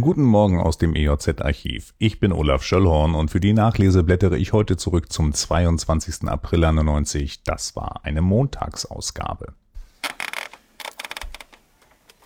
Guten Morgen aus dem EJZ-Archiv. Ich bin Olaf Schöllhorn und für die Nachlese blättere ich heute zurück zum 22. April 91. Das war eine Montagsausgabe.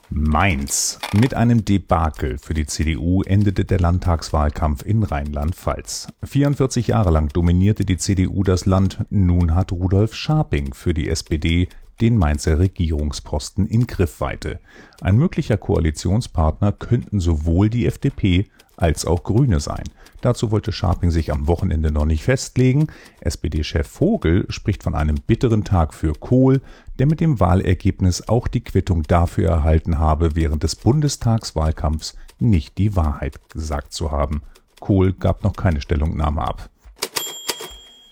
Mainz. Mit einem Debakel für die CDU endete der Landtagswahlkampf in Rheinland-Pfalz. 44 Jahre lang dominierte die CDU das Land. Nun hat Rudolf Scharping für die SPD den Mainzer Regierungsposten in Griffweite. Ein möglicher Koalitionspartner könnten sowohl die FDP als auch Grüne sein. Dazu wollte Scharping sich am Wochenende noch nicht festlegen. SPD-Chef Vogel spricht von einem bitteren Tag für Kohl, der mit dem Wahlergebnis auch die Quittung dafür erhalten habe, während des Bundestagswahlkampfs nicht die Wahrheit gesagt zu haben. Kohl gab noch keine Stellungnahme ab.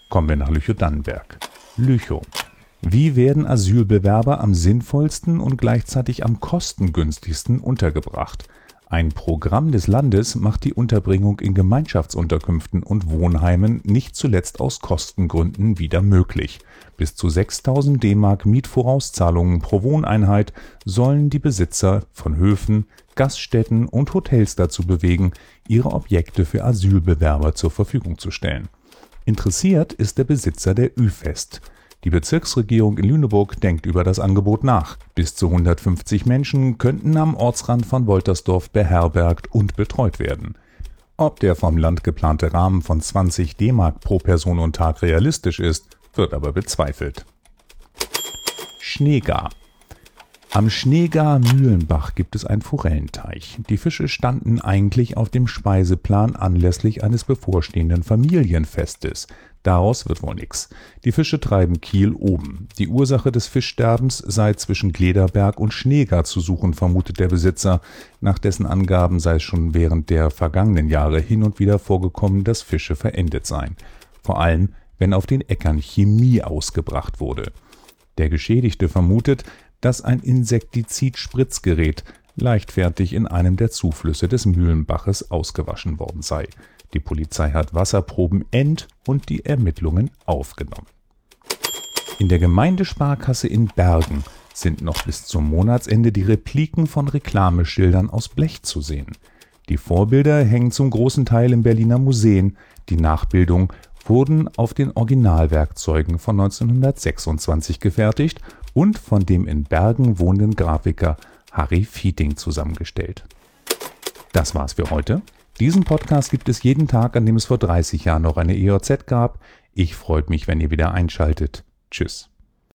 Kommen wir nach Lüchow-Dannenberg. Lüchow. Wie werden Asylbewerber am sinnvollsten und gleichzeitig am kostengünstigsten untergebracht? Ein Programm des Landes macht die Unterbringung in Gemeinschaftsunterkünften und Wohnheimen nicht zuletzt aus Kostengründen wieder möglich. Bis zu 6000 D-Mark Mietvorauszahlungen pro Wohneinheit sollen die Besitzer von Höfen, Gaststätten und Hotels dazu bewegen, ihre Objekte für Asylbewerber zur Verfügung zu stellen. Interessiert ist der Besitzer der Ü-Fest die Bezirksregierung in Lüneburg denkt über das Angebot nach. Bis zu 150 Menschen könnten am Ortsrand von Woltersdorf beherbergt und betreut werden. Ob der vom Land geplante Rahmen von 20 D-Mark pro Person und Tag realistisch ist, wird aber bezweifelt. Schneegar am Schneegar Mühlenbach gibt es einen Forellenteich. Die Fische standen eigentlich auf dem Speiseplan anlässlich eines bevorstehenden Familienfestes. Daraus wird wohl nix. Die Fische treiben Kiel oben. Die Ursache des Fischsterbens sei zwischen Glederberg und Schneegar zu suchen, vermutet der Besitzer. Nach dessen Angaben sei es schon während der vergangenen Jahre hin und wieder vorgekommen, dass Fische verendet seien. Vor allem, wenn auf den Äckern Chemie ausgebracht wurde. Der Geschädigte vermutet, dass ein Insektizid-Spritzgerät leichtfertig in einem der Zuflüsse des Mühlenbaches ausgewaschen worden sei. Die Polizei hat Wasserproben ent- und die Ermittlungen aufgenommen. In der Gemeindesparkasse in Bergen sind noch bis zum Monatsende die Repliken von Reklameschildern aus Blech zu sehen. Die Vorbilder hängen zum großen Teil in Berliner Museen, die Nachbildung wurden auf den Originalwerkzeugen von 1926 gefertigt und von dem in Bergen wohnenden Grafiker Harry Fieting zusammengestellt. Das war's für heute. Diesen Podcast gibt es jeden Tag, an dem es vor 30 Jahren noch eine EOZ gab. Ich freue mich, wenn ihr wieder einschaltet. Tschüss.